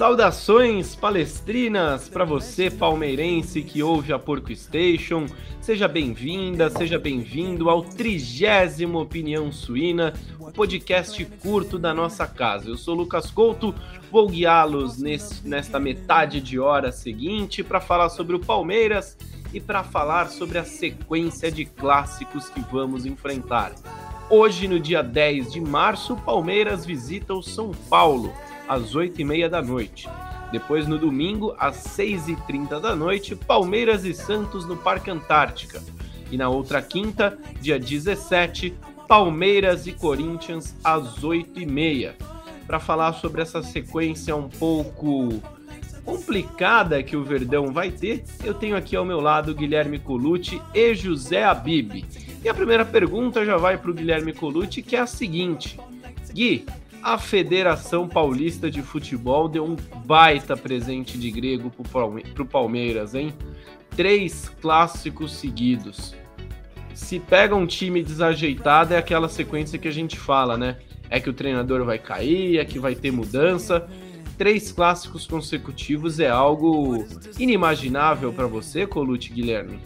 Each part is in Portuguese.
Saudações palestrinas para você palmeirense que ouve a Porco Station. Seja bem-vinda, seja bem-vindo ao trigésimo Opinião Suína, o podcast curto da nossa casa. Eu sou Lucas Couto, vou guiá-los nesta metade de hora seguinte para falar sobre o Palmeiras e para falar sobre a sequência de clássicos que vamos enfrentar. Hoje, no dia 10 de março, o Palmeiras visita o São Paulo às 8h30 da noite. Depois, no domingo, às 6h30 da noite, Palmeiras e Santos no Parque Antártica. E na outra quinta, dia 17, Palmeiras e Corinthians às 8h30. Para falar sobre essa sequência um pouco complicada que o Verdão vai ter, eu tenho aqui ao meu lado Guilherme Colucci e José Abib. E a primeira pergunta já vai para o Guilherme Colucci, que é a seguinte: Gui, a Federação Paulista de Futebol deu um baita presente de grego para o Palmeiras, hein? Três clássicos seguidos. Se pega um time desajeitado, é aquela sequência que a gente fala, né? É que o treinador vai cair, é que vai ter mudança. Três clássicos consecutivos é algo inimaginável para você, Colucci Guilherme?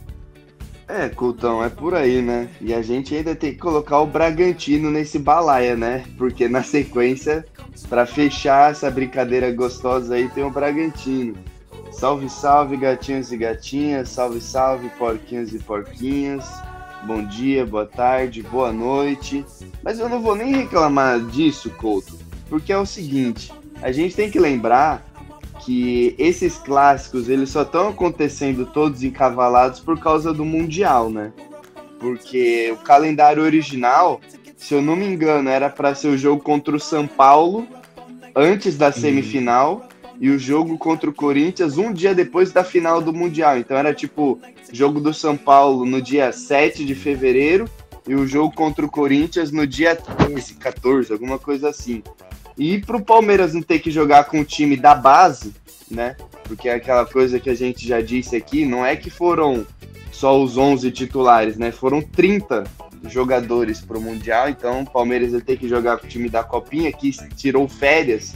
É, Coutão, é por aí, né? E a gente ainda tem que colocar o Bragantino nesse balaia, né? Porque na sequência, para fechar essa brincadeira gostosa aí, tem o Bragantino. Salve, salve, gatinhos e gatinhas. Salve, salve, porquinhos e porquinhas. Bom dia, boa tarde, boa noite. Mas eu não vou nem reclamar disso, Couto, porque é o seguinte: a gente tem que lembrar que esses clássicos eles só estão acontecendo todos encavalados por causa do mundial, né? Porque o calendário original, se eu não me engano, era para ser o jogo contra o São Paulo antes da semifinal uhum. e o jogo contra o Corinthians um dia depois da final do mundial. Então era tipo jogo do São Paulo no dia 7 de fevereiro e o jogo contra o Corinthians no dia 13, 14, alguma coisa assim. E para o Palmeiras não ter que jogar com o time da base, né? Porque é aquela coisa que a gente já disse aqui, não é que foram só os 11 titulares, né? Foram 30 jogadores para o Mundial, então o Palmeiras vai ter que jogar com o time da Copinha, que tirou férias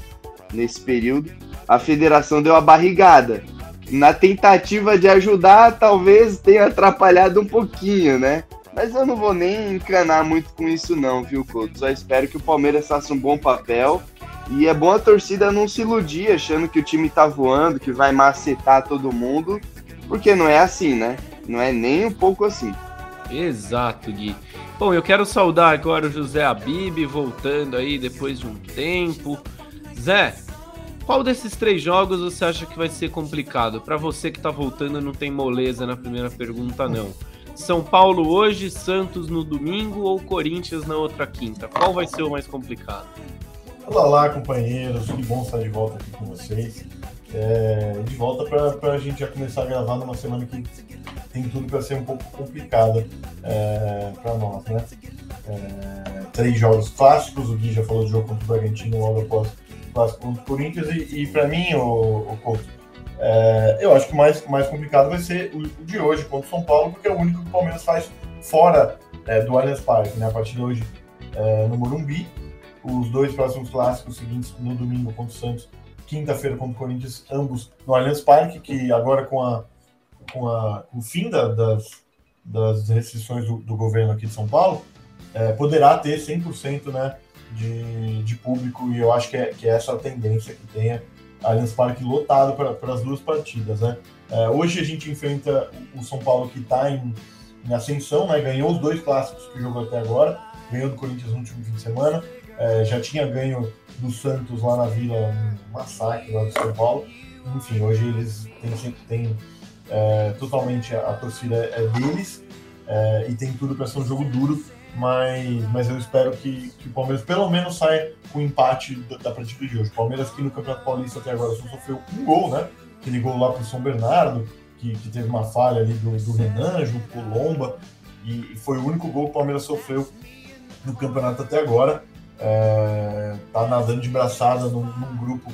nesse período. A federação deu a barrigada. Na tentativa de ajudar, talvez tenha atrapalhado um pouquinho, né? Mas eu não vou nem encanar muito com isso, não, viu, Couto? Só espero que o Palmeiras faça um bom papel. E é bom a torcida não se iludir achando que o time tá voando, que vai macetar todo mundo, porque não é assim, né? Não é nem um pouco assim. Exato, Gui. Bom, eu quero saudar agora o José Abib, voltando aí depois de um tempo. Zé, qual desses três jogos você acha que vai ser complicado? Para você que tá voltando, não tem moleza na primeira pergunta, não. São Paulo hoje, Santos no domingo ou Corinthians na outra quinta? Qual vai ser o mais complicado? Olá, lá, companheiros. Que bom estar de volta aqui com vocês. É, de volta para a gente já começar a gravar numa semana que tem tudo para ser um pouco complicada é, para nós, né? É, três jogos clássicos, o Gui já falou do jogo contra o Bragantino logo após o clássico contra o Corinthians, e, e para mim, o, o Couto, é, eu acho que o mais, mais complicado vai ser o, de hoje contra o São Paulo, porque é o único que o Palmeiras faz fora é, do Allianz Parque, né? A partir de hoje é, no Morumbi. Os dois próximos clássicos seguintes no domingo contra o Santos, quinta-feira contra o Corinthians, ambos no Allianz Parque, que agora com, a, com, a, com o fim da, das, das restrições do, do, governo aqui de São Paulo, é, poderá ter 100% né, de, de público, e eu acho que é, que é essa a tendência que tenha Allianz Parque lotado para as duas partidas, né? É, hoje a gente enfrenta o São Paulo que está em, em, ascensão, né? Ganhou os dois clássicos que jogou até agora, ganhou do Corinthians no último fim de semana, é, já tinha ganho do Santos lá na Vila, um massacre lá do São Paulo. Enfim, hoje eles têm, têm é, totalmente a, a, torcida é deles é, e tem tudo para ser um jogo duro mas, mas eu espero que, que o Palmeiras pelo menos saia com empate da, da partida de hoje. O Palmeiras que no Campeonato Paulista até agora só sofreu um gol, né? Aquele gol lá para o São Bernardo, que, que, teve uma falha ali do, do Renan junto com o Lomba, e, e, foi o único gol que o Palmeiras sofreu no campeonato até agora. É, tá nadando de braçada num, num grupo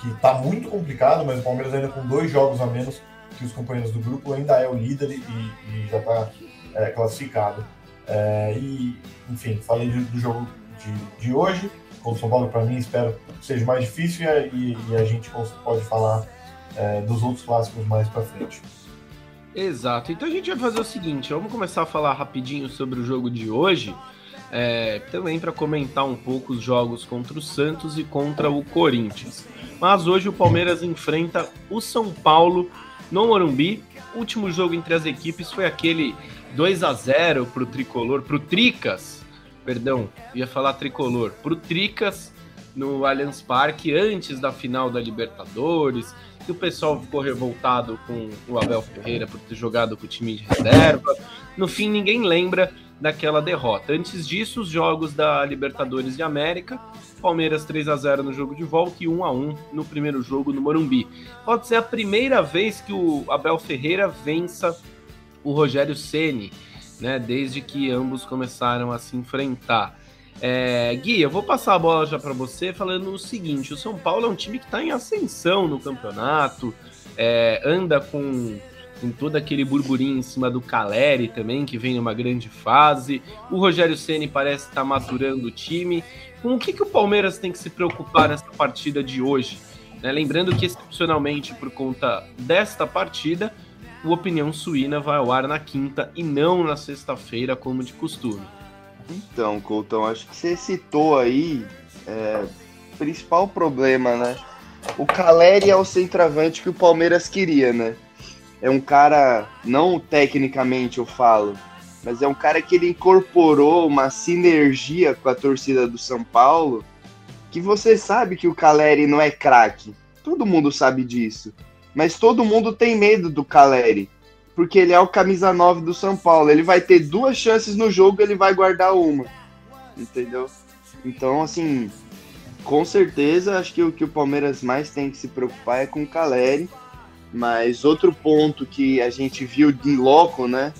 que tá muito complicado, mas o Palmeiras ainda com dois jogos a menos que os companheiros do grupo ainda é o líder e, e já está é, classificado. É, e, enfim, falei do, jogo de, de hoje contra o São Paulo, para mim, espero que seja mais difícil e, e a gente pode falar é, dos outros clássicos mais para frente. Exato. Então a gente vai fazer o seguinte: vamos começar a falar rapidinho sobre o jogo de hoje. É, também para comentar um pouco os jogos contra o Santos e contra o Corinthians. Mas hoje o Palmeiras enfrenta o São Paulo no Morumbi. O último jogo entre as equipes foi aquele 2 a 0 para o tricolor, para o Tricas, perdão, ia falar tricolor, para o Tricas no Allianz Parque antes da final da Libertadores. Que o pessoal ficou revoltado com o Abel Ferreira por ter jogado com o time de reserva. No fim, ninguém lembra daquela derrota. Antes disso, os jogos da Libertadores de América, Palmeiras 3 a 0 no jogo de volta e 1 a 1 no primeiro jogo no Morumbi. Pode ser a primeira vez que o Abel Ferreira vença o Rogério Ceni, né, desde que ambos começaram a se enfrentar. É, Gui, eu vou passar a bola já para você falando o seguinte: o São Paulo é um time que está em ascensão no campeonato, é, anda com com todo aquele burburinho em cima do Caleri também, que vem numa grande fase. O Rogério Ceni parece estar tá maturando o time. Com o que, que o Palmeiras tem que se preocupar nessa partida de hoje? Né? Lembrando que, excepcionalmente, por conta desta partida, o Opinião Suína vai ao ar na quinta e não na sexta-feira, como de costume. Então, Coutão, acho que você citou aí é, o principal problema, né? O Caleri é o centroavante que o Palmeiras queria, né? é um cara, não tecnicamente eu falo, mas é um cara que ele incorporou uma sinergia com a torcida do São Paulo, que você sabe que o Caleri não é craque. Todo mundo sabe disso. Mas todo mundo tem medo do Caleri, porque ele é o camisa 9 do São Paulo. Ele vai ter duas chances no jogo, ele vai guardar uma. Entendeu? Então, assim, com certeza, acho que o que o Palmeiras mais tem que se preocupar é com o Caleri mas outro ponto que a gente viu de loco, né?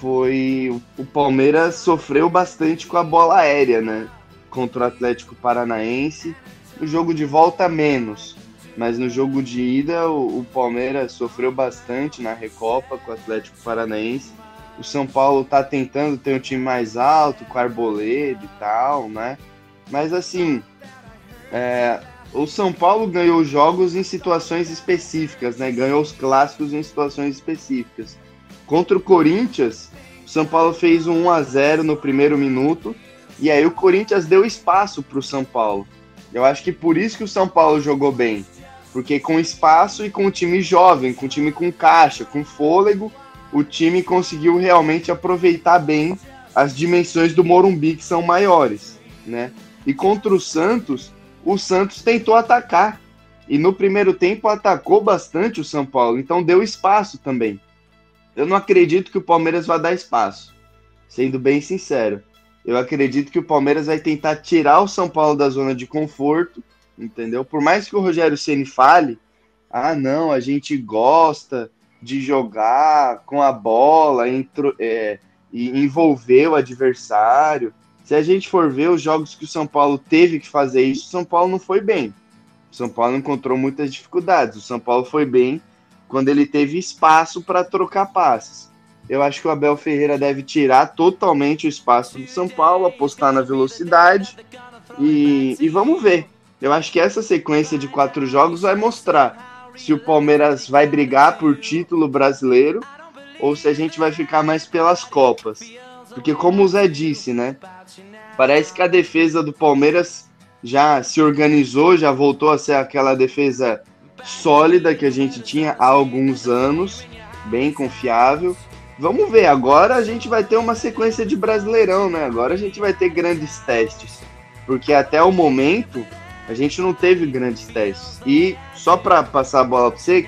Foi o Palmeiras sofreu bastante com a bola aérea, né? Contra o Atlético Paranaense. No jogo de volta, menos. Mas no jogo de ida, o, o Palmeiras sofreu bastante na Recopa com o Atlético Paranaense. O São Paulo tá tentando ter um time mais alto, com Arboleda e tal, né? Mas assim, é, o São Paulo ganhou jogos em situações específicas, né? Ganhou os clássicos em situações específicas. Contra o Corinthians, o São Paulo fez um 1 a 0 no primeiro minuto e aí o Corinthians deu espaço para o São Paulo. Eu acho que por isso que o São Paulo jogou bem, porque com espaço e com um time jovem, com um time com caixa, com fôlego, o time conseguiu realmente aproveitar bem as dimensões do Morumbi que são maiores, né? E contra o Santos, o Santos tentou atacar. E no primeiro tempo atacou bastante o São Paulo, então deu espaço também. Eu não acredito que o Palmeiras vai dar espaço. Sendo bem sincero, eu acredito que o Palmeiras vai tentar tirar o São Paulo da zona de conforto, entendeu? Por mais que o Rogério Ceni fale, ah, não, a gente gosta de jogar com a bola, entro, é, e envolver o adversário. Se a gente for ver os jogos que o São Paulo teve que fazer isso, o São Paulo não foi bem. O São Paulo encontrou muitas dificuldades. O São Paulo foi bem quando ele teve espaço para trocar passes. Eu acho que o Abel Ferreira deve tirar totalmente o espaço do São Paulo, apostar na velocidade e, e vamos ver. Eu acho que essa sequência de quatro jogos vai mostrar se o Palmeiras vai brigar por título brasileiro ou se a gente vai ficar mais pelas Copas. Porque como o Zé disse, né? Parece que a defesa do Palmeiras já se organizou, já voltou a ser aquela defesa sólida que a gente tinha há alguns anos, bem confiável. Vamos ver, agora a gente vai ter uma sequência de Brasileirão, né? Agora a gente vai ter grandes testes, porque até o momento a gente não teve grandes testes. E só para passar a bola para você,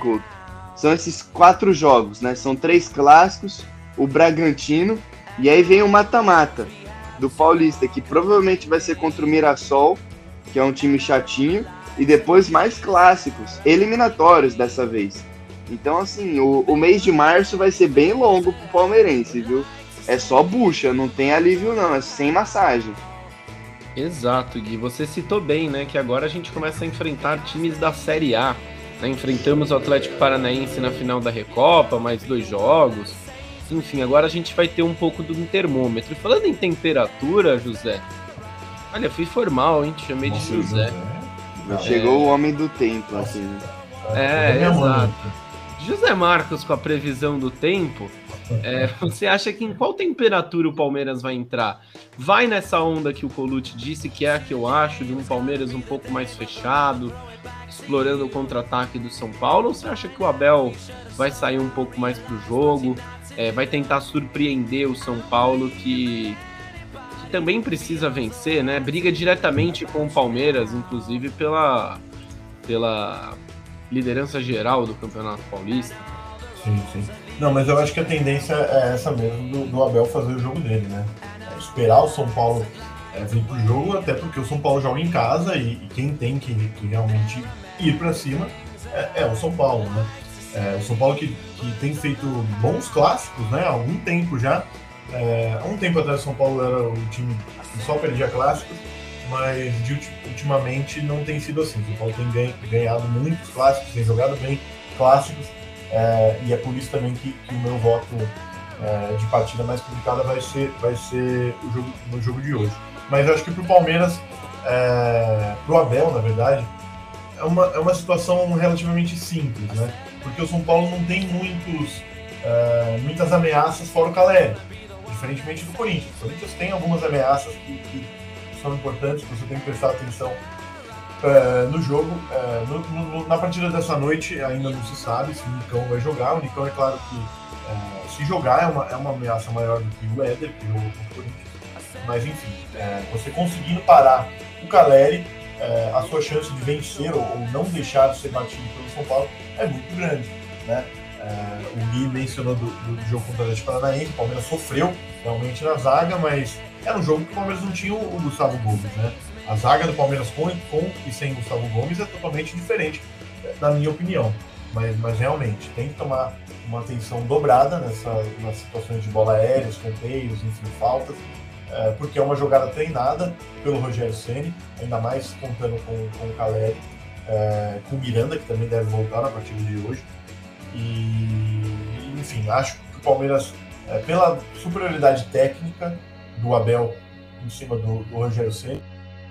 são esses quatro jogos, né? São três clássicos, o Bragantino, e aí vem o mata-mata do Paulista, que provavelmente vai ser contra o Mirassol, que é um time chatinho, e depois mais clássicos, eliminatórios dessa vez. Então, assim, o, o mês de março vai ser bem longo pro palmeirense, viu? É só bucha, não tem alívio não, é sem massagem. Exato, Gui. Você citou bem, né? Que agora a gente começa a enfrentar times da Série A. Né? Enfrentamos o Atlético Paranaense na final da Recopa, mais dois jogos. Enfim, agora a gente vai ter um pouco do termômetro. Falando em temperatura, José, Olha, fui formal, hein? Te chamei Nossa, de José. José. Chegou o homem do tempo, assim. Né? É, é exato. José Marcos, com a previsão do tempo, é, você acha que em qual temperatura o Palmeiras vai entrar? Vai nessa onda que o Colucci disse, que é a que eu acho, de um Palmeiras um pouco mais fechado, explorando o contra-ataque do São Paulo? Ou você acha que o Abel vai sair um pouco mais pro jogo, é, vai tentar surpreender o São Paulo, que, que também precisa vencer, né? Briga diretamente com o Palmeiras, inclusive pela, pela liderança geral do Campeonato Paulista. Sim, sim. Não, mas eu acho que a tendência é essa mesmo do, do Abel fazer o jogo dele, né? É esperar o São Paulo é, vir pro jogo, até porque o São Paulo joga em casa e, e quem tem que, que, realmente ir para cima é, é, o São Paulo, né? É, o São Paulo que, que tem feito bons clássicos, né? Há algum tempo já. É, há um tempo atrás o São Paulo era o time que só perdia clássicos mas de, ultimamente não tem sido assim. O São Paulo tem ganhado muitos clássicos, tem jogado bem clássicos, é, e é por isso também que, que o meu voto é, de partida mais complicada vai ser, vai ser o jogo, no jogo de hoje. Mas eu acho que para o Palmeiras, é, para o Abel, na verdade, é uma, é uma situação relativamente simples, né? Porque o São Paulo não tem muitos, muitas ameaças fora o Caleri, diferentemente do Corinthians. O Corinthians tem algumas ameaças que, que são importantes, você tem que prestar atenção é, no jogo. É, no, no, na partida dessa noite ainda não se sabe se o Nicão vai jogar. O Nicão é claro que é, se jogar é uma, é uma ameaça maior do que o Éder, que jogou o Corinthians. Mas enfim, você conseguindo parar o Caleri, a sua chance de vencer ou, ou, não deixar de ser batido pelo São Paulo é muito grande. Né? o Gui mencionou do, do jogo contra o Atlético Paranaense, o Palmeiras sofreu realmente na zaga, mas era um jogo que o Palmeiras não tinha o Gustavo Gomes, né? A zaga do Palmeiras com, com e sem Gustavo Gomes é totalmente diferente, na minha opinião. Mas, mas realmente, tem que tomar uma atenção dobrada nessa, nas situações de bola aérea, escanteios, enfim, faltas, é, porque é uma jogada treinada pelo Rogério Ceni, ainda mais contando com, com o Caleri, é, com o Miranda, que também deve voltar na partida de hoje. E, enfim, acho que o Palmeiras, é, pela superioridade técnica, do Abel em cima do, do Rogério Ceni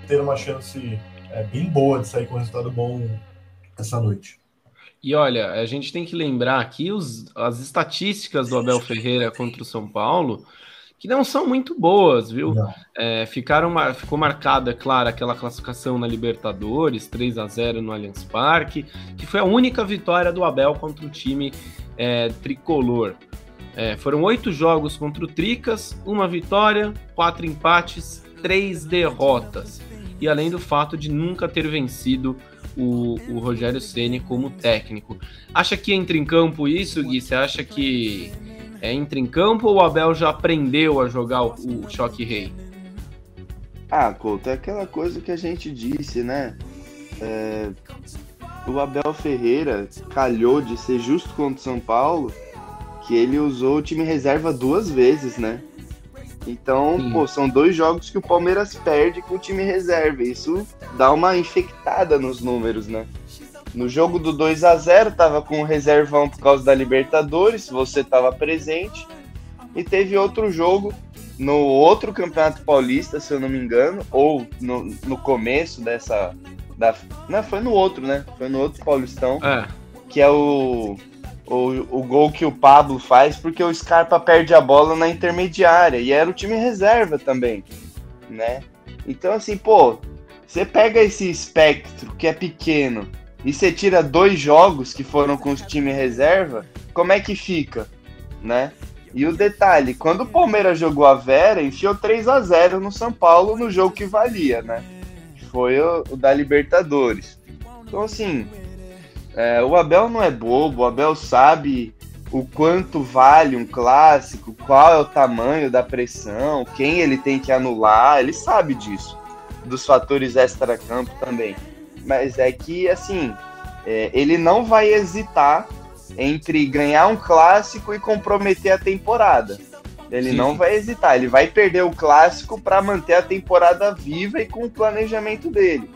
ter uma chance é, bem boa de sair com um resultado bom essa noite. E olha, a gente tem que lembrar aqui os, as estatísticas do Abel Ferreira contra o São Paulo, que não são muito boas, viu? É, ficaram, ficou marcada, é claro, aquela classificação na Libertadores, 3 a 0 no Allianz Parque, que foi a única vitória do Abel contra o time é, tricolor. É, foram oito jogos contra o Tricas, uma vitória, quatro empates, três derrotas. E além do fato de nunca ter vencido o, o Rogério Ceni como técnico. Acha que entra em campo isso, Gui? Você acha que é, entra em campo ou o Abel já aprendeu a jogar o, o choque rei? Ah, Couto, é aquela coisa que a gente disse, né? É, o Abel Ferreira calhou de ser justo contra o São Paulo que ele usou o time reserva duas vezes, né? Então, Sim. pô, são dois jogos que o Palmeiras perde com o time reserva. Isso dá uma infectada nos números, né? No jogo do 2 a 0 tava com o reservão por causa da Libertadores, você tava presente. E teve outro jogo no outro Campeonato Paulista, se eu não me engano, ou no, no começo dessa. Da, não, foi no outro, né? Foi no outro Paulistão. É. Que é o o, o gol que o Pablo faz porque o Scarpa perde a bola na intermediária e era o time reserva também, né? Então assim, pô, você pega esse espectro que é pequeno e você tira dois jogos que foram com o time reserva, como é que fica, né? E o detalhe, quando o Palmeiras jogou a Vera, enfiou 3 a 0 no São Paulo no jogo que valia, né? Foi o, o da Libertadores. Então assim, é, o Abel não é bobo, o Abel sabe o quanto vale um clássico, qual é o tamanho da pressão, quem ele tem que anular, ele sabe disso, dos fatores extra-campo também. Mas é que, assim, é, ele não vai hesitar entre ganhar um clássico e comprometer a temporada. Ele Sim. não vai hesitar, ele vai perder o clássico para manter a temporada viva e com o planejamento dele.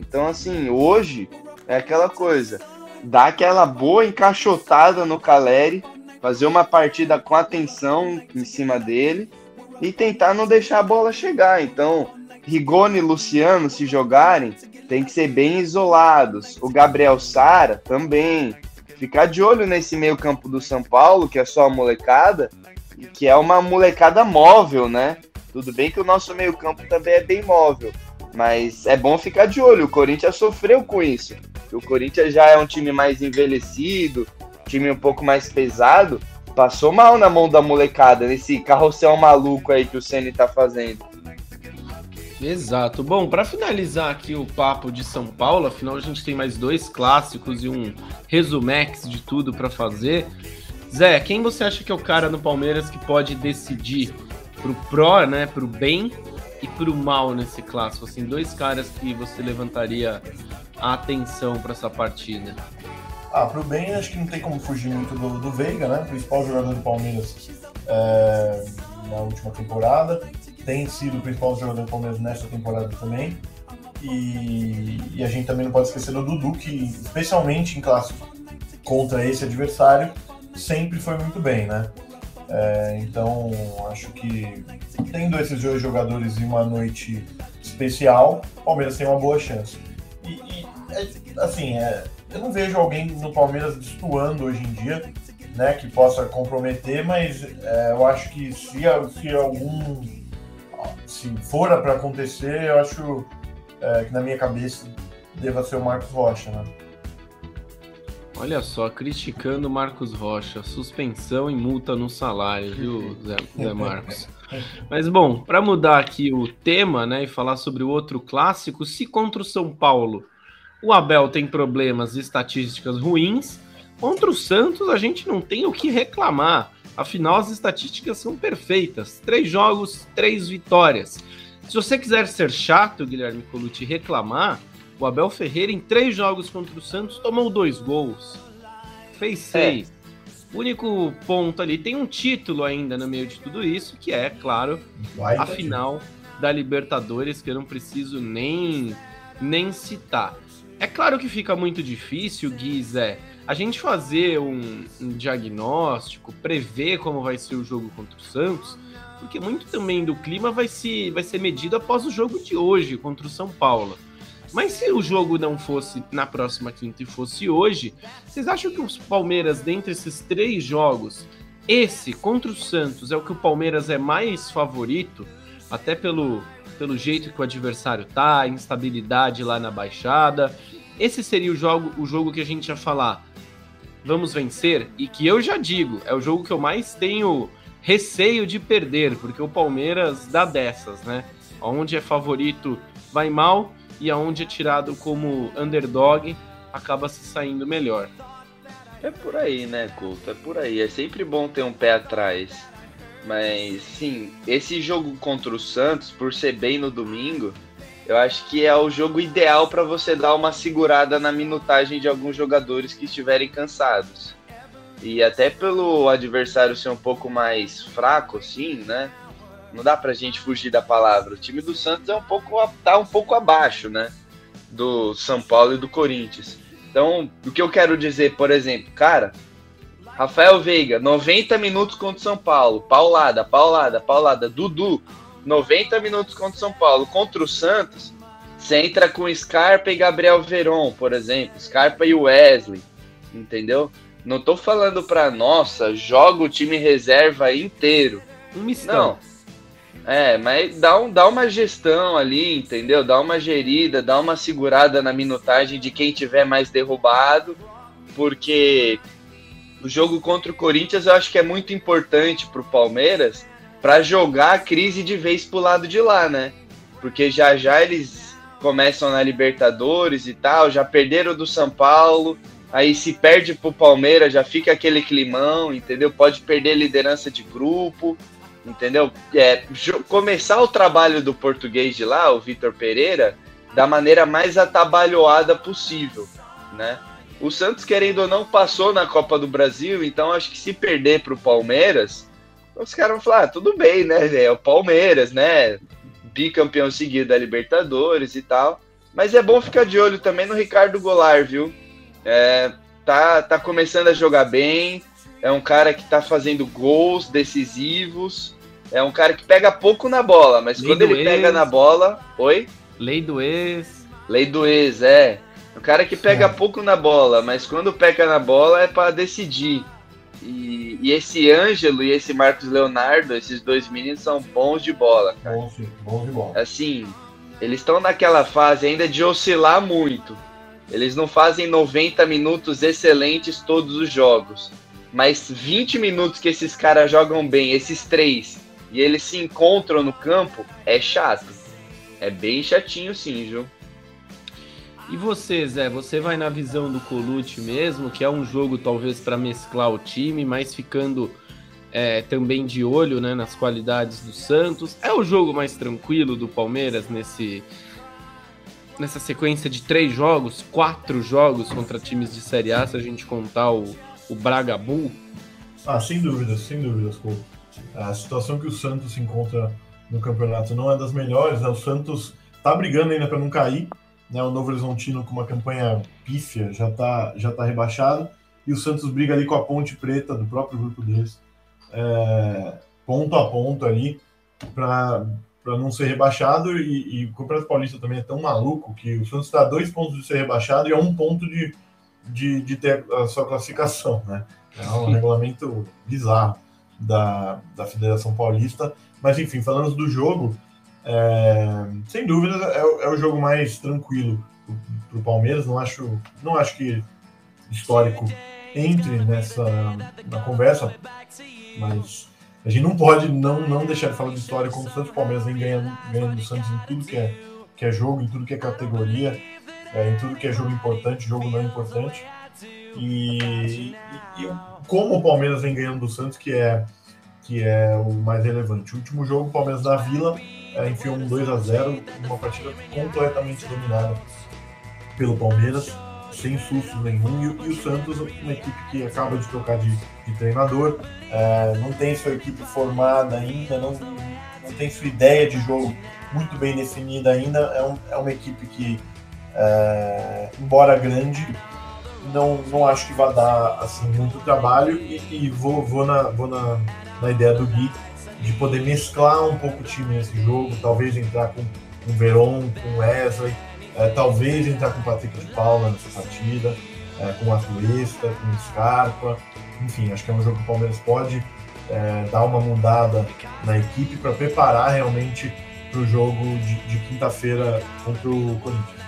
Então, assim, hoje é aquela coisa dar aquela boa encaixotada no Caleri, fazer uma partida com atenção em cima dele e tentar não deixar a bola chegar. Então, Rigoni e Luciano, se jogarem, tem que ser bem isolados. O Gabriel Sara também. Ficar de olho nesse meio campo do São Paulo, que é só a molecada, que é uma molecada móvel, né? Tudo bem que o nosso meio campo também é bem móvel, mas é bom ficar de olho. O Corinthians sofreu com isso. O Corinthians já é um time mais envelhecido, time um pouco mais pesado, passou mal na mão da molecada, nesse carrossel maluco aí que o Ceni tá fazendo. Exato. Bom, para finalizar aqui o papo de São Paulo, afinal a gente tem mais dois clássicos e um resumex de tudo para fazer. Zé, quem você acha que é o cara no Palmeiras que pode decidir pro pró, né, pro bem e pro mal nesse clássico? Assim, dois caras que você levantaria a atenção para essa partida. Ah, pro bem, acho que não tem como fugir muito do, do Veiga, né? Principal jogador do Palmeiras é, na última temporada tem sido o principal jogador do Palmeiras nessa temporada também. E, e, a gente também não pode esquecer do Dudu, que especialmente em clássico contra esse adversário, sempre foi muito bem, né? É, então, acho que tendo esses dois jogadores em uma noite especial, o Palmeiras tem uma boa chance. E, e é, assim, é, eu não vejo alguém no Palmeiras destoando hoje em dia, né, que possa comprometer, mas é, eu acho que se, se algum se for para acontecer, eu acho é, que na minha cabeça deva ser o Marcos Rocha, né? Olha só, criticando Marcos Rocha, suspensão e multa no salário, viu, Zé, Zé Marcos? Mas bom, para mudar aqui o tema, né, e falar sobre o outro clássico, se contra o São Paulo o Abel tem problemas estatísticas ruins, contra o Santos a gente não tem o que reclamar. Afinal, as estatísticas são perfeitas. Três jogos, três vitórias. Se você quiser ser chato, Guilherme Colucci, reclamar, o Abel Ferreira, em três jogos contra o Santos, tomou dois gols. Fez seis. É. O único ponto ali, tem um título ainda no meio de tudo isso, que é, claro, Vai a final da Libertadores, que eu não preciso nem, nem citar. É claro que fica muito difícil, Guiz, é, a gente fazer um, um, diagnóstico, prever como vai ser o jogo contra o Santos, porque muito também do clima vai, se, vai ser medido após o jogo de hoje contra o São Paulo. Mas se o jogo não fosse na próxima quinta e fosse hoje, vocês acham que os Palmeiras, dentre esses três jogos, esse contra o Santos é o que o Palmeiras é mais favorito, até pelo, pelo jeito que o adversário tá, instabilidade lá na baixada. Esse seria o jogo, o jogo que a gente ia falar vamos vencer, e que eu já digo, é o jogo que eu mais tenho receio de perder, porque o Palmeiras dá dessas, né? Onde é favorito vai mal e aonde é tirado como underdog acaba se saindo melhor. É por aí, né, Couto? É por aí. É sempre bom ter um pé atrás. Mas, sim, esse jogo contra o Santos, por ser bem no domingo, eu acho que é o jogo ideal para você dar uma segurada na minutagem de alguns jogadores que estiverem cansados. E até pelo adversário ser um pouco mais fraco, assim, né? Não dá pra gente fugir da palavra. O time do Santos é um pouco, tá um pouco abaixo, né? Do São Paulo e do Corinthians. Então, o que eu quero dizer, por exemplo, cara, Rafael Veiga, 90 minutos contra o São Paulo, paulada, paulada, paulada, Dudu, 90 minutos contra o São Paulo. Contra o Santos, você entra com Scarpa e Gabriel Veron, por exemplo. Scarpa e Wesley, entendeu? Não tô falando pra, nossa, joga o time reserva inteiro. Um mistão. Não. É, mas dá, um, dá uma gestão ali, entendeu? Dá uma gerida, dá uma segurada na minutagem de quem tiver mais derrubado, porque o jogo contra o Corinthians eu acho que é muito importante pro Palmeiras, para jogar a crise de vez pro lado de lá, né? Porque já já eles começam na Libertadores e tal, já perderam do São Paulo, aí se perde pro Palmeiras, já fica aquele climão, entendeu? Pode perder liderança de grupo, entendeu? É, começar o trabalho do português de lá, o Vitor Pereira, da maneira mais atabalhoada possível, né? O Santos, querendo ou não, passou na Copa do Brasil, então acho que se perder para o Palmeiras, os caras vão falar, ah, tudo bem, né? É o Palmeiras, né? Bicampeão seguido da Libertadores e tal. Mas é bom ficar de olho também no Ricardo Goulart, viu? É, tá, tá começando a jogar bem. É um cara que tá fazendo gols decisivos. É um cara que pega pouco na bola, mas Lei quando ele ex. pega na bola. Oi? Lei do ex. Lei do ex, é. O cara que pega é. pouco na bola, mas quando pega na bola é para decidir. E, e, esse Ângelo e esse Marcos Leonardo, esses dois meninos são bons de bola, cara. Bom, sim, bom de bola. Assim, eles estão naquela fase ainda de oscilar muito. Eles não fazem 90 minutos excelentes todos os jogos. Mas 20 minutos que esses caras jogam bem, esses três, e eles se encontram no campo, é chato. É bem chatinho sim, Ju. E você, Zé, você vai na visão do Colucci mesmo, que é um jogo talvez para mesclar o time, mas ficando é, também de olho né, nas qualidades do Santos. É o jogo mais tranquilo do Palmeiras nesse nessa sequência de três jogos, quatro jogos contra times de Série A, se a gente contar o, o Braga Bull? Ah, sem dúvidas, sem dúvidas, Cole. A situação que o Santos se encontra no campeonato não é das melhores, né? O Santos tá brigando ainda para não cair, né? O Novo Horizontino com uma campanha pífia já tá, já tá rebaixado, e o Santos briga ali com a Ponte Preta do próprio grupo deles, é, ponto a ponto ali, para para não ser rebaixado e, e, o Campeonato Paulista também é tão maluco que o Santos está a dois pontos de ser rebaixado e a um ponto de, de, de ter a sua classificação, né? É um regulamento bizarro da, da Federação Paulista. Mas enfim, falando do jogo, é, sem dúvida é, é, o jogo mais tranquilo para o Palmeiras. Não acho, não acho que histórico entre nessa na conversa, mas a gente não pode não, não deixar de falar de história como o Santos Palmeiras vem ganhando, ganhando do Santos em tudo que é, que é jogo, em tudo que é categoria, é, em tudo que é jogo importante, jogo não importante. E, e, e, como o Palmeiras vem ganhando do Santos, que é, que é o mais relevante. O último jogo, o Palmeiras da Vila é, enfiou um 2 a 0 uma partida completamente dominada pelo Palmeiras sem susto nenhum. E, e, o Santos, uma equipe que acaba de trocar de, de treinador, é, não tem sua equipe formada ainda, não, não tem sua ideia de jogo muito bem definida ainda. É, um, é uma equipe que, é, embora grande, não, não acho que vai dar assim, muito trabalho. E, e vou, vou, na, vou na, na ideia do Gui de poder mesclar um pouco o time nesse jogo, talvez entrar com o Veron, com o Wesley é, talvez entrar com o Patrick de Paula nessa partida, é, com o Atuesta, com o Scarpa. Enfim, acho que é um jogo que o Palmeiras pode é, dar uma mudada na equipe para preparar realmente para o jogo de, de quinta-feira contra o Corinthians.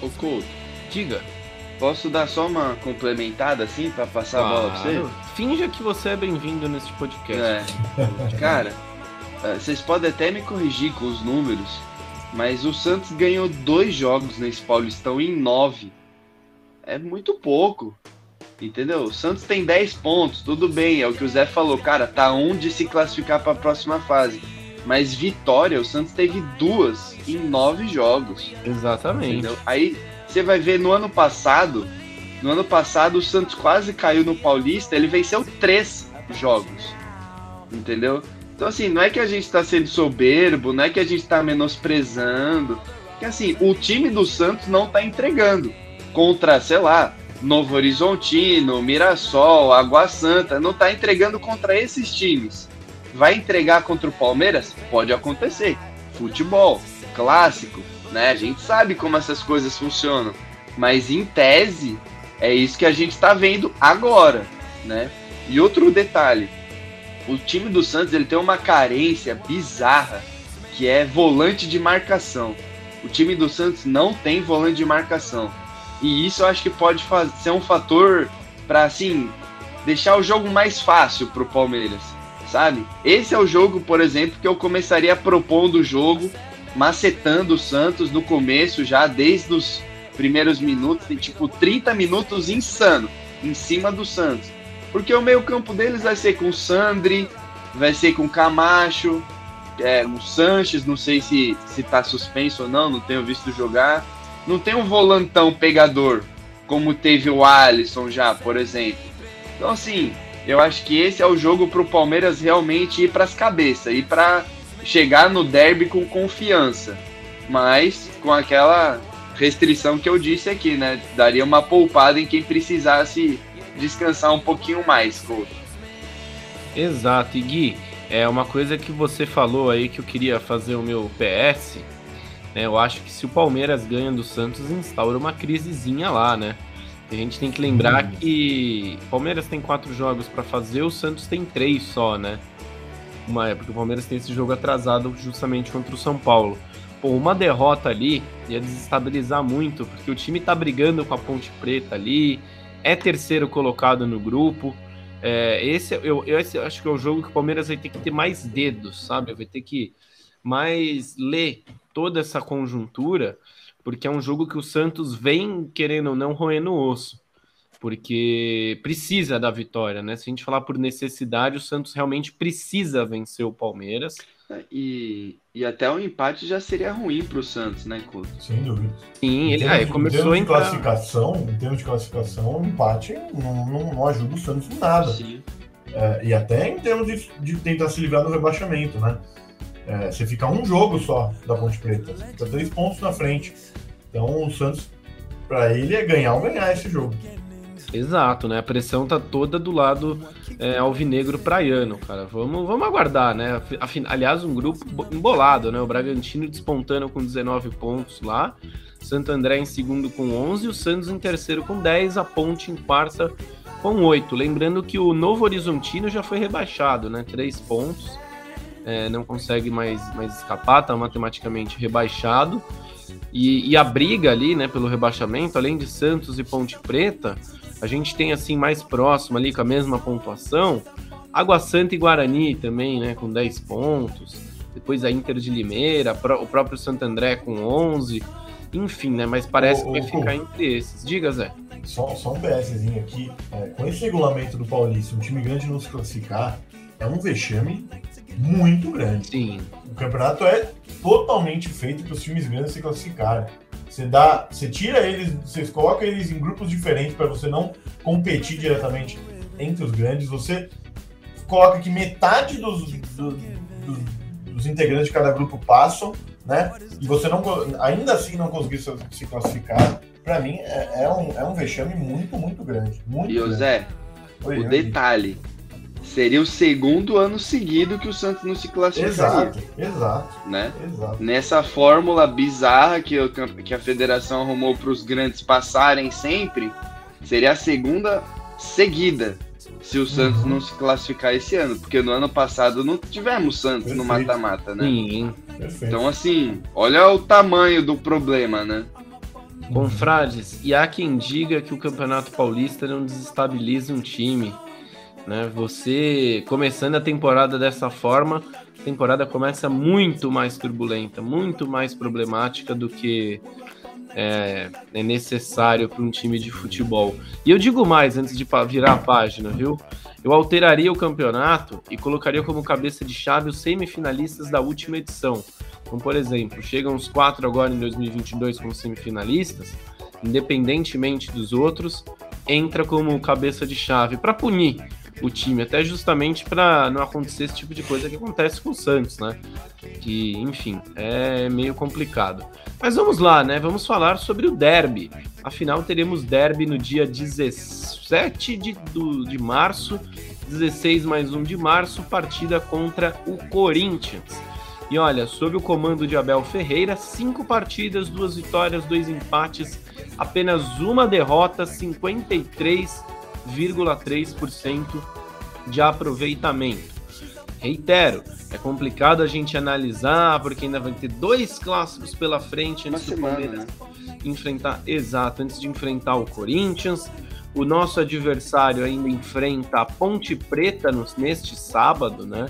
Ô, Couto, diga. Posso dar só uma complementada assim para passar claro. a bola para você? Finja que você é bem-vindo nesse podcast. É. Cara, é, vocês podem até me corrigir com os números, mas o Santos ganhou dois jogos nesse Paulistão em nove. É muito pouco. Entendeu? O Santos tem 10 pontos, tudo bem, é o que o Zé falou, cara, tá um de se classificar para a próxima fase. Mas vitória, o Santos teve duas em nove jogos. Exatamente. Entendeu? Aí você vai ver no ano passado, no ano passado o Santos quase caiu no Paulista, ele venceu três jogos. Entendeu? Então, assim, não é que a gente está sendo soberbo, não é que a gente está menosprezando. Que assim, o time do Santos não está entregando contra, sei lá, Novo Horizontino, Mirassol, Água Santa, não está entregando contra esses times. Vai entregar contra o Palmeiras? Pode acontecer. Futebol, clássico, né? A gente sabe como essas coisas funcionam. Mas em tese, é isso que a gente está vendo agora, né? E outro detalhe, o time do Santos ele tem uma carência bizarra que é volante de marcação. O time do Santos não tem volante de marcação. E isso eu acho que pode ser um fator para assim deixar o jogo mais fácil para o Palmeiras, sabe? Esse é o jogo, por exemplo, que eu começaria propondo o jogo, macetando o Santos no começo já desde os primeiros minutos, tem tipo 30 minutos insano em cima do Santos porque o meio-campo deles vai ser com Sandri, vai ser com Camacho, é, o Sanches, não sei se, se tá suspenso ou não, não tenho visto jogar. Não tem um volantão pegador, como teve o Alisson já, por exemplo. Então, assim, eu acho que esse é o jogo para o Palmeiras realmente ir para as cabeças, ir para chegar no derby com confiança. Mas com aquela restrição que eu disse aqui, né? Daria uma poupada em quem precisasse descansar um pouquinho mais, Couto. Exato, e Gui, é uma coisa que você falou aí que eu queria fazer o meu PS. Né? Eu acho que se o Palmeiras ganha do Santos, instaura uma crisezinha lá, né? A gente tem que lembrar hum. que o Palmeiras tem quatro jogos para fazer, o Santos tem três só, né? Uma época o Palmeiras tem esse jogo atrasado justamente contra o São Paulo. Pô, uma derrota ali ia desestabilizar muito, porque o time tá brigando com a Ponte Preta ali, é terceiro colocado no grupo. É, esse, eu, eu esse, acho que é o jogo que o Palmeiras vai ter que ter mais dedos, sabe? Vai ter que mais ler toda essa conjuntura porque é um jogo que o Santos vem, querendo ou não, roendo o osso, porque precisa da vitória, né? Se a gente falar por necessidade, o Santos realmente precisa vencer o Palmeiras. É, e, e até o empate já seria ruim para o Santos, né, Couto? Sem dúvida. Sim, ele aí, começou em termos de classificação, em termos de classificação, o empate não, não, não ajuda o Santos em nada. Sim. É, e até em termos de, de tentar se livrar do rebaixamento, né? É, você fica um jogo só da Ponte Preta, você fica três pontos na frente. Então o Santos, para ele, é ganhar ou ganhar esse jogo. Exato, né? A pressão tá toda do lado é, alvinegro praiano, cara. Vamos, vamos aguardar, né? Aliás, um grupo embolado, né? O Bragantino despontando com 19 pontos lá, Santo André em segundo com 11, o Santos em terceiro com 10, a Ponte em quarta com 8. Lembrando que o Novo Horizontino já foi rebaixado, né? 3 pontos é, não consegue mais, mais escapar, está matematicamente rebaixado. E, e, a briga ali, né, pelo rebaixamento, além de Santos e Ponte Preta, a gente tem assim mais próximo ali com a mesma pontuação, Água Santa e Guarani também, né, com 10 pontos. Depois a Inter de Limeira, o próprio Santo André com 11. Enfim, né, mas parece ô, que vai ficar entre esses. Diga, Zé. Só, só um BSzinho aqui. É, com esse regulamento do Paulista, um time grande não se classificar, é um vexame muito grande. Sim. O campeonato é totalmente feito para os times grandes se classificarem. Você dá, você tira eles, você coloca eles em grupos diferentes para você não competir diretamente entre os grandes. Você coloca que metade dos, do, do, dos integrantes de cada grupo passam, né? E você não, ainda assim não conseguir se, se classificar. Para mim é, é, um, é um vexame muito, muito grande. Muito e o Zé, Oi, o detalhe, Seria o segundo ano seguido que o Santos não se classificaria. Exato, exato. Né? exato. Nessa fórmula bizarra que, eu, que a federação arrumou para os grandes passarem sempre, seria a segunda seguida se o Santos uhum. não se classificar esse ano. Porque no ano passado não tivemos Santos Perfeito. no mata-mata, né? Sim. Perfeito. Então, assim, olha o tamanho do problema, né? Confrades, e há quem diga que o Campeonato Paulista não desestabiliza um time né? Você começando a temporada dessa forma, a temporada começa muito mais turbulenta, muito mais problemática do que é, é necessário para um time de futebol. E eu digo mais antes de virar a página, viu? Eu alteraria o campeonato e colocaria como cabeça de chave os semifinalistas da última edição. Então, por exemplo, chegam os quatro agora em 2022 como semifinalistas, independentemente dos outros, entra como cabeça de chave para punir o time, até justamente para não acontecer esse tipo de coisa que acontece com o Santos, né? Que, enfim, é meio complicado. Mas vamos lá, né? Vamos falar sobre o derby. Afinal, teremos derby no dia 17 de, do, de março, 16 mais 1 de março, partida contra o Corinthians. E olha, sob o comando de Abel Ferreira, cinco partidas, duas vitórias, dois empates, apenas uma derrota, 53 0,3% de aproveitamento. Reitero, é complicado a gente analisar, porque ainda vai ter dois clássicos pela frente antes Uma do semana, Palmeiras né? enfrentar. Exato, antes de enfrentar o Corinthians. O nosso adversário ainda enfrenta a Ponte Preta no, neste sábado, né?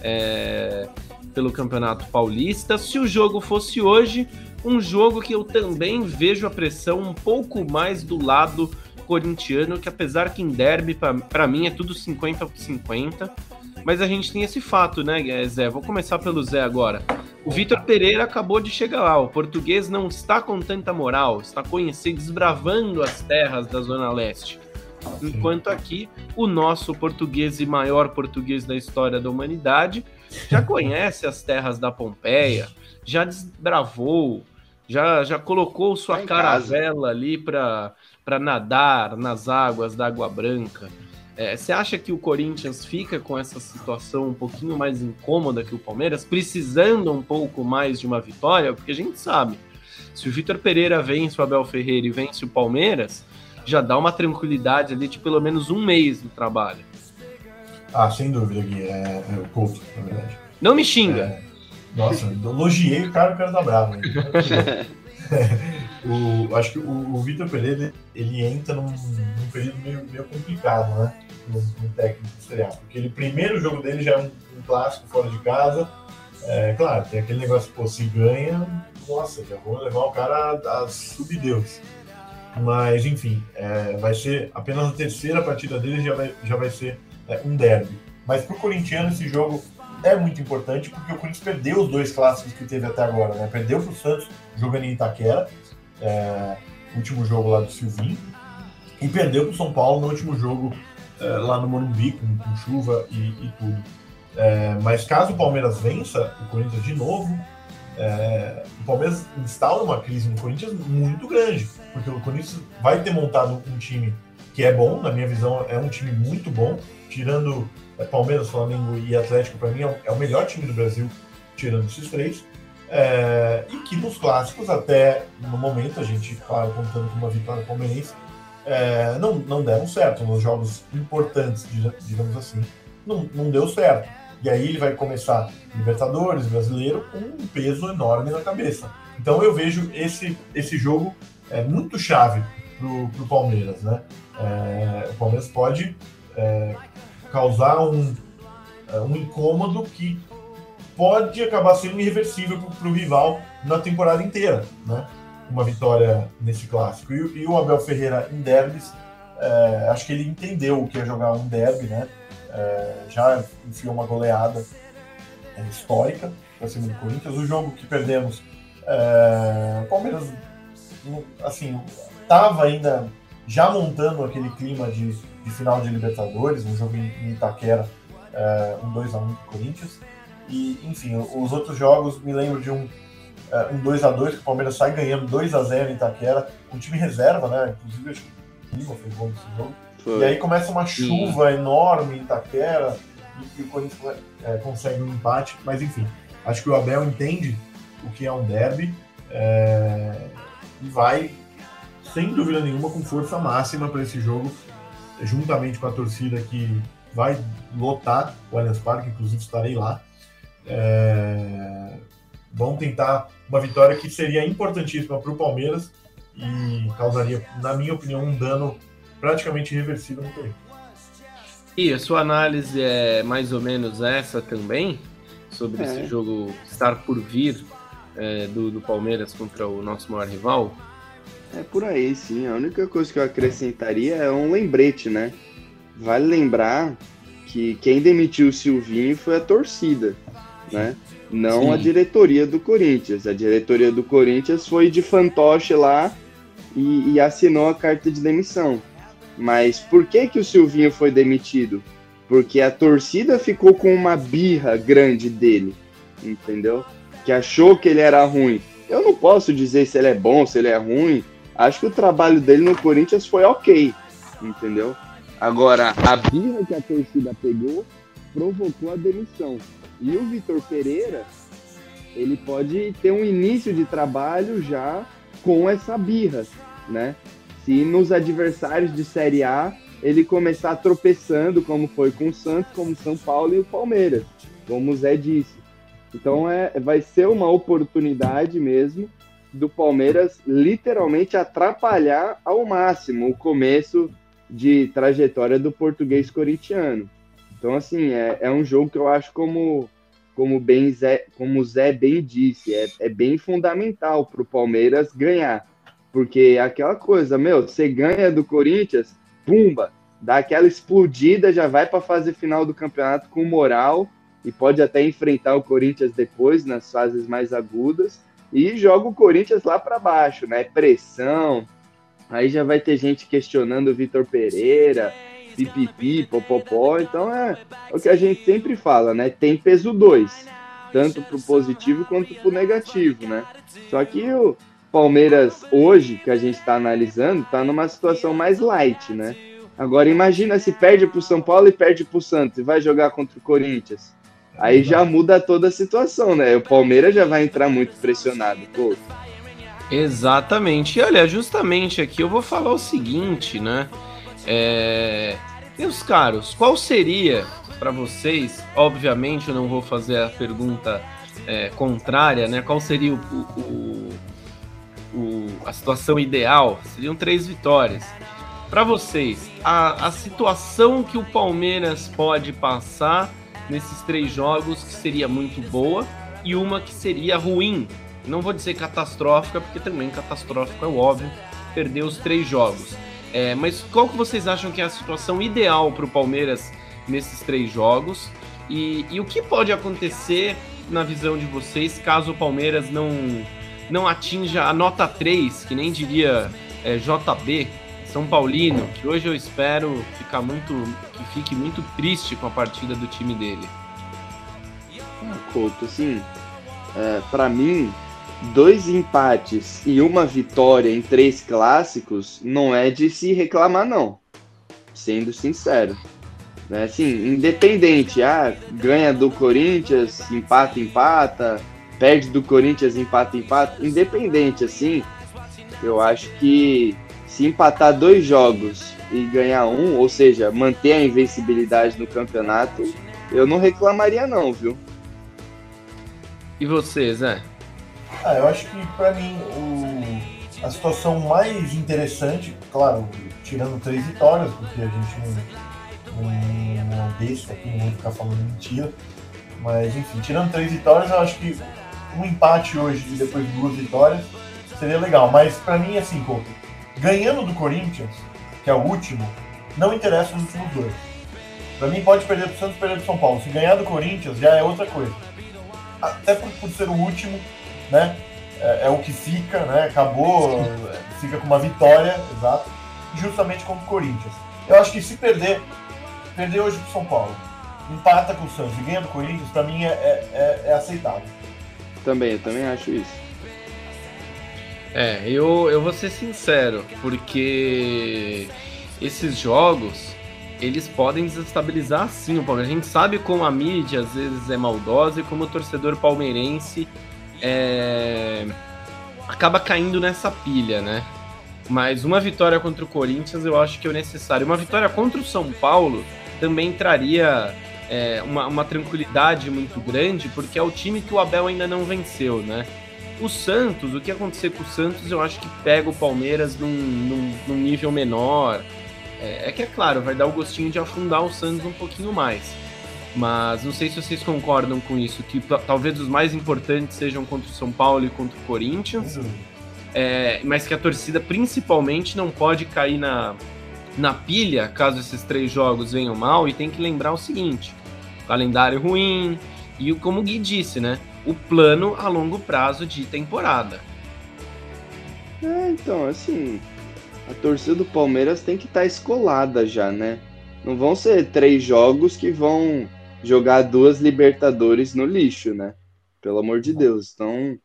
É, pelo Campeonato Paulista. Se o jogo fosse hoje, um jogo que eu também vejo a pressão um pouco mais do lado corintiano, que apesar que em derby, para mim, é tudo 50 por 50. Mas a gente tem esse fato, né, Zé? Vou começar pelo Zé agora. O Vitor Pereira acabou de chegar lá. O português não está com tanta moral, está conhecendo, desbravando as terras da Zona Leste. Enquanto aqui, o nosso português e maior português da história da humanidade já conhece as terras da Pompeia, já desbravou, já, já colocou sua tá caravela ali para para nadar nas águas da Água Branca. É, você acha que o Corinthians fica com essa situação um pouquinho mais incômoda que o Palmeiras, precisando um pouco mais de uma vitória? Porque a gente sabe, se o Vitor Pereira vence o Abel Ferreira e vence o Palmeiras, já dá uma tranquilidade ali de pelo menos um mês do trabalho. Ah, sem dúvida, Gui. É, é o Couto, na verdade. Não me xinga. É, nossa, elogiei o cara, o cara tá bravo. O, acho que o, o Vitor Pereira ele entra num, num período meio, meio, complicado, né? No, no técnico estrear. Porque ele, primeiro jogo dele já é um, um clássico fora de casa. É, claro, tem aquele negócio, pô, se ganha, nossa, já vou levar o cara a, a subdeus. Mas, enfim, é, vai ser apenas a terceira partida dele já vai, já vai ser é, um derby. Mas para o corintiano esse jogo é muito importante porque o Corinthians perdeu os dois clássicos que teve até agora. Né? Perdeu para o Santos jogando em Itaquera, é, último jogo lá do Silvinho, e perdeu para o São Paulo no último jogo é, lá no Morumbi, com, com chuva e, e tudo. É, mas caso o Palmeiras vença o Corinthians de novo, é, o Palmeiras instala uma crise no Corinthians muito grande, porque o Corinthians vai ter montado um time que é bom, na minha visão, é um time muito bom, tirando é, Palmeiras, Flamengo e Atlético, para mim é, é o melhor time do Brasil, tirando esses três. É, e que nos clássicos, até no momento, a gente, claro, contando com uma vitória palmeirense, é, não, não deram certo. Nos jogos importantes, digamos assim, não, não deu certo. E aí ele vai começar Libertadores, Brasileiro, com um peso enorme na cabeça. Então eu vejo esse, esse jogo é, muito chave pro, pro Palmeiras, né? É, o Palmeiras pode é, causar um, é, um incômodo que pode acabar sendo irreversível para o rival na temporada inteira, né? Uma vitória nesse clássico. E, e o Abel Ferreira em derbys, é, acho que ele entendeu o que é jogar um derby, né? É, já enfiou uma goleada é, histórica para cima do Corinthians. O jogo que perdemos, é, o Palmeiras, assim, estava ainda já montando aquele clima de, de, final de Libertadores, um jogo em, Itaquera, é, um 2x1 um Corinthians. E, enfim, os outros jogos, me lembro de um, é, um 2x2 que o Palmeiras sai ganhando 2x0 em Itaquera, um time reserva, né? Inclusive, acho que o Lima fez gol nesse jogo. Foi. E aí começa uma chuva Sim. enorme em Itaquera e, e o Corinthians é, consegue um empate. Mas enfim, acho que o Abel entende o que é um derby é, e vai, sem dúvida nenhuma, com força máxima para esse jogo, juntamente com a torcida que vai lotar o Allianz Parque, inclusive estarei lá. É, vão tentar uma vitória que seria importantíssima para o Palmeiras e causaria, na minha opinião, um dano praticamente irreversível no Corinthians. E a sua análise é mais ou menos essa também? Sobre é. esse jogo estar por vir é, do, do Palmeiras contra o nosso maior rival? É por aí, sim. A única coisa que eu acrescentaria é um lembrete, né? Vale lembrar que quem demitiu o Silvinho foi a torcida, né? Não sim. a diretoria do Corinthians. A diretoria do Corinthians foi de fantoche lá e, e assinou a carta de demissão. Mas por que que o Silvinho foi demitido? Porque a torcida ficou com uma birra grande dele, entendeu? Que achou que ele era ruim. Eu não posso dizer se ele é bom, se ele é ruim. Acho que o trabalho dele no Corinthians foi ok, entendeu? Agora, a birra que a torcida pegou provocou a demissão. E o Vitor Pereira, ele pode ter um início de trabalho já com essa birra, né? se nos adversários de Série A ele começar tropeçando, como foi com o Santos, como São Paulo e o Palmeiras, como o Zé disse. Então é, vai ser uma oportunidade mesmo do Palmeiras literalmente atrapalhar ao máximo o começo de trajetória do português corintiano. Então, assim, é, é um jogo que eu acho como, como, bem Zé, como Zé bem disse, é, é bem fundamental para o Palmeiras ganhar porque aquela coisa, meu, você ganha do Corinthians, pumba, dá aquela explodida, já vai para a fase final do campeonato com moral e pode até enfrentar o Corinthians depois nas fases mais agudas e joga o Corinthians lá para baixo, né? Pressão. Aí já vai ter gente questionando o Vitor Pereira, pipipi, popopó. Então é, o que a gente sempre fala, né? Tem peso dois, tanto pro positivo quanto pro negativo, né? Só que o Palmeiras hoje, que a gente está analisando, está numa situação mais light, né? Agora imagina se perde para o São Paulo e perde para o Santos e vai jogar contra o Corinthians. Aí já muda toda a situação, né? O Palmeiras já vai entrar muito pressionado. Pô. Exatamente. E olha, justamente aqui eu vou falar o seguinte, né? É... Meus caros, qual seria para vocês? Obviamente eu não vou fazer a pergunta é, contrária, né? Qual seria o, o, o, a situação ideal? Seriam três vitórias. Para vocês, a, a situação que o Palmeiras pode passar nesses três jogos que seria muito boa e uma que seria ruim. Não vou dizer catastrófica, porque também catastrófico é óbvio perder os três jogos. É, mas qual que vocês acham que é a situação ideal para o Palmeiras nesses três jogos? E, e, o que pode acontecer na visão de vocês caso o Palmeiras não, não atinja a nota 3, que nem diria é, JB, São Paulino, que hoje eu espero ficar muito, que fique muito triste com a partida do time dele? Ah, Couto, assim, é, para mim, dois empates e uma vitória em três clássicos não é de se reclamar, não. Sendo sincero. Né? Assim, independente, ah, ganha do Corinthians, empata, empata, perde do Corinthians, empata, empata. Independente, assim, eu acho que se empatar dois jogos e ganhar um, ou seja, manter a invencibilidade no campeonato, eu não reclamaria não, viu? E você, Zé? Ah, eu acho que para mim o, a situação mais interessante, claro, tirando três vitórias, porque a gente não, não, não é besta aqui, não ficar falando mentira, mas enfim, tirando três vitórias, eu acho que um empate hoje e depois duas vitórias seria legal. Mas para mim, assim, Couto, ganhando do Corinthians, que é o último, não interessa os últimos dois. Para mim, pode perder pro Santos, perder pro São Paulo. Se ganhar do Corinthians, já é outra coisa. Até por, por ser o último, né? É, é, o que fica, né? Acabou, fica com uma vitória, exato, justamente contra o Corinthians. Eu acho que se perder, perder hoje pro São Paulo, empata com o Santos e ganha do Corinthians, para mim é, é, é, aceitável. Também, eu também acho isso. É, eu, eu vou ser sincero, porque esses jogos eles podem desestabilizar sim o Palmeiras. A gente sabe como a mídia às vezes é maldosa e como o torcedor palmeirense é, acaba caindo nessa pilha, né? Mas uma vitória contra o Corinthians eu acho que é necessário. Uma vitória contra o São Paulo também traria é, uma, uma, tranquilidade muito grande, porque é o time que o Abel ainda não venceu, né? O Santos, o que acontecer com o Santos, eu acho que pega o Palmeiras num, num, num nível menor. É, é que é claro, vai dar o gostinho de afundar o Santos um pouquinho mais. Mas não sei se vocês concordam com isso, que talvez os mais importantes sejam contra o São Paulo e contra o Corinthians. Uhum. É, mas que a torcida principalmente não pode cair na, na pilha caso esses três jogos venham mal. E tem que lembrar o seguinte: calendário ruim e como o Gui disse, né? O plano a longo prazo de temporada. É, então, assim, a torcida do Palmeiras tem que estar tá escolada já, né? Não vão ser três jogos que vão jogar duas Libertadores no lixo, né? Pelo amor de Deus. Então,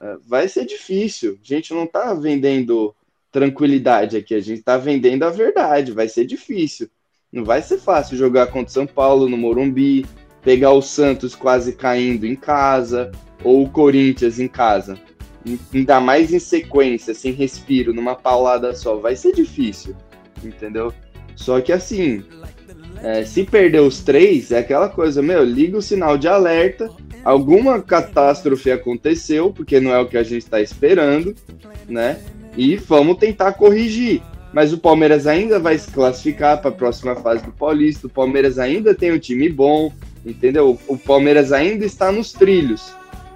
é, vai ser difícil. A gente não tá vendendo tranquilidade aqui, a gente tá vendendo a verdade. Vai ser difícil. Não vai ser fácil jogar contra São Paulo no Morumbi, pegar o Santos quase caindo em casa, ou o Corinthians em casa. Ainda mais em sequência, sem respiro, numa paulada só. Vai ser difícil, entendeu? Só que assim, é, se perder os três, é aquela coisa, meu, liga o sinal de alerta, alguma catástrofe aconteceu, porque não é o que a gente está esperando, né? E vamos tentar corrigir. Mas o Palmeiras ainda vai se classificar para a próxima fase do Paulista, o Palmeiras ainda tem um time bom, entendeu? O Palmeiras ainda está nos trilhos.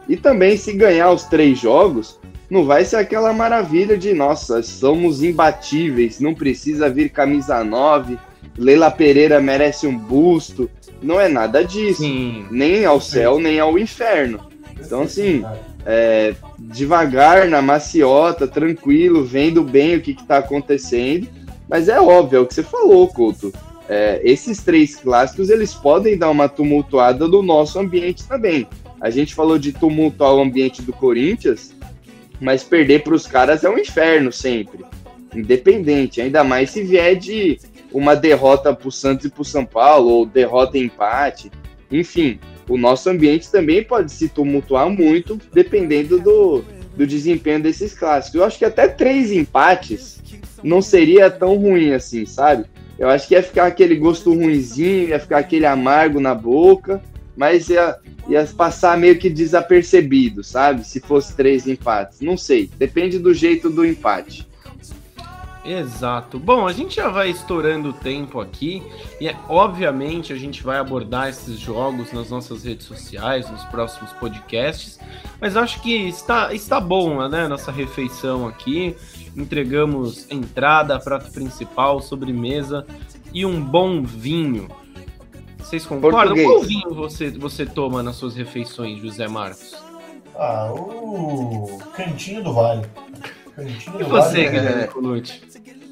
E também, se ganhar os três jogos, não vai ser aquela maravilha de, nossa, somos imbatíveis, não precisa vir camisa 9, Leila Pereira merece um busto. Não é nada disso. Sim. Nem ao céu, nem ao inferno. Então, assim, é, devagar, na maciota, tranquilo, vendo bem o que está acontecendo. Mas é óbvio, é o que você falou, Couto. É, esses três clássicos, eles podem dar uma tumultuada no nosso ambiente também. A gente falou de tumultuar o ambiente do Corinthians, mas perder para os caras é um inferno sempre. Independente, ainda mais se vier de uma derrota para o Santos e para o São Paulo, ou derrota e empate. Enfim, o nosso ambiente também pode se tumultuar muito, dependendo do, do desempenho desses clássicos. Eu acho que até três empates não seria tão ruim assim, sabe? Eu acho que ia ficar aquele gosto ruinzinho, ia ficar aquele amargo na boca, mas ia, ia passar meio que desapercebido, sabe? Se fosse três empates. Não sei, depende do jeito do empate. Exato. Bom, a gente já vai estourando o tempo aqui e obviamente a gente vai abordar esses jogos nas nossas redes sociais, nos próximos podcasts, mas acho que está, está bom, né, nossa refeição aqui. Entregamos entrada, prato principal, sobremesa e um bom vinho. Vocês concordam? Português. Qual vinho você, você toma nas suas refeições, José Marcos? Ah, o Cantinho do Vale. Cantinho e do você, Guilherme Colucci?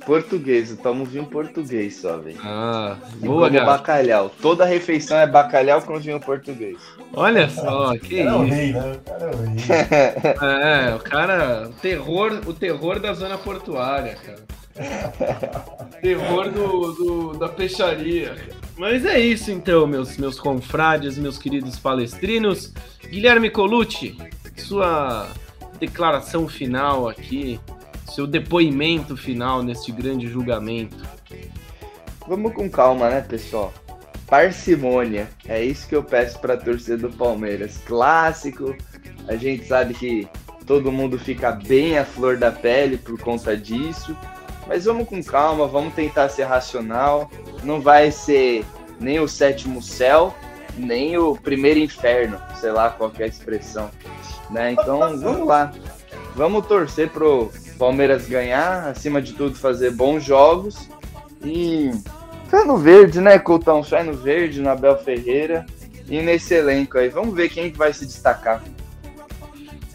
Português, eu tomo vinho português só, velho. Ah, boa, cara. bacalhau. Toda refeição é bacalhau com vinho português. Olha só, que é o rei, né? O cara é o rei. é, o cara, o terror, o terror da zona portuária, cara. terror do, do, da peixaria. Mas é isso então, meus, meus confrades, meus queridos palestrinos. Guilherme Colucci, sua declaração final aqui seu depoimento final neste grande julgamento. Vamos com calma, né, pessoal? Parcimônia, é isso que eu peço para a torcida do Palmeiras. Clássico, a gente sabe que todo mundo fica bem à flor da pele por conta disso, mas vamos com calma, vamos tentar ser racional. Não vai ser nem o sétimo céu, nem o primeiro inferno, sei lá qual é a expressão, né? Então vamos lá, vamos torcer pro Palmeiras ganhar, acima de tudo fazer bons jogos e fé no verde, né, Coutão? Fé no verde, no Abel Ferreira e nesse elenco aí. Vamos ver quem vai se destacar.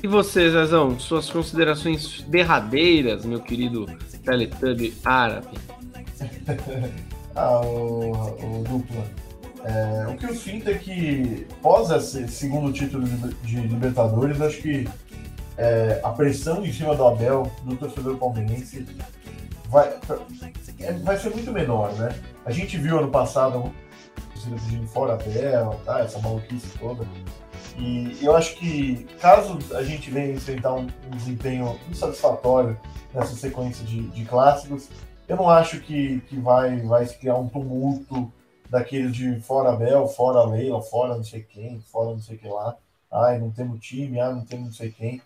E você, Zezão, suas considerações derradeiras, meu querido Teletubby árabe? ah, o, o dupla. É, o que eu sinto é que, pós esse segundo título de Libertadores, acho que é, a pressão em cima do Abel, do torcedor palmeirense, vai, é, vai ser muito menor, né? A gente viu ano passado torcida pedindo fora Abel, tá? essa maluquice toda. E eu acho que caso a gente venha enfrentar um, um desempenho insatisfatório nessa sequência de, de, clássicos, eu não acho que, que vai, vai se criar um tumulto daquele de fora Abel, fora Leila, fora não sei quem, fora não sei que lá. Ai, não temos time, ah, não temos não sei quem.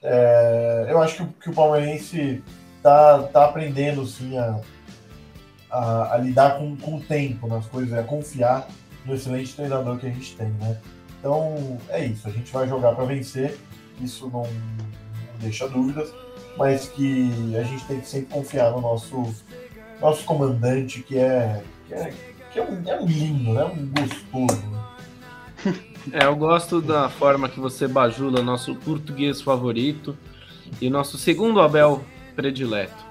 É, eu acho que, que, o palmeirense tá, tá aprendendo sim a, a, a lidar com, com, o tempo nas coisas, a confiar no excelente treinador que a gente tem, né? Então é isso, a gente vai jogar para vencer, isso não, não, deixa dúvidas, mas que a gente tem que sempre confiar no nosso, nosso comandante, que é, que é, que é, um, é um lindo, né? um gostoso. Né? É, eu gosto da forma que você bajula nosso português favorito e nosso segundo Abel predileto.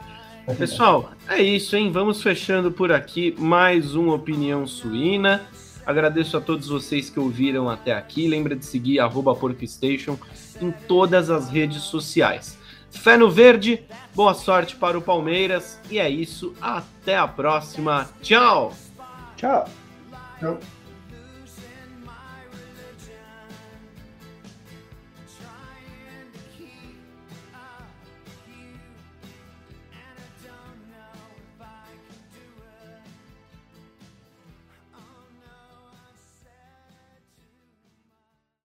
Pessoal, é isso, hein? Vamos fechando por aqui mais uma Opinião Suína. Agradeço a todos vocês que ouviram até aqui. Lembra de seguir PorcoStation em todas as redes sociais. Fé no verde, boa sorte para o Palmeiras. E é isso, até a próxima. Tchau! Tchau! Tchau!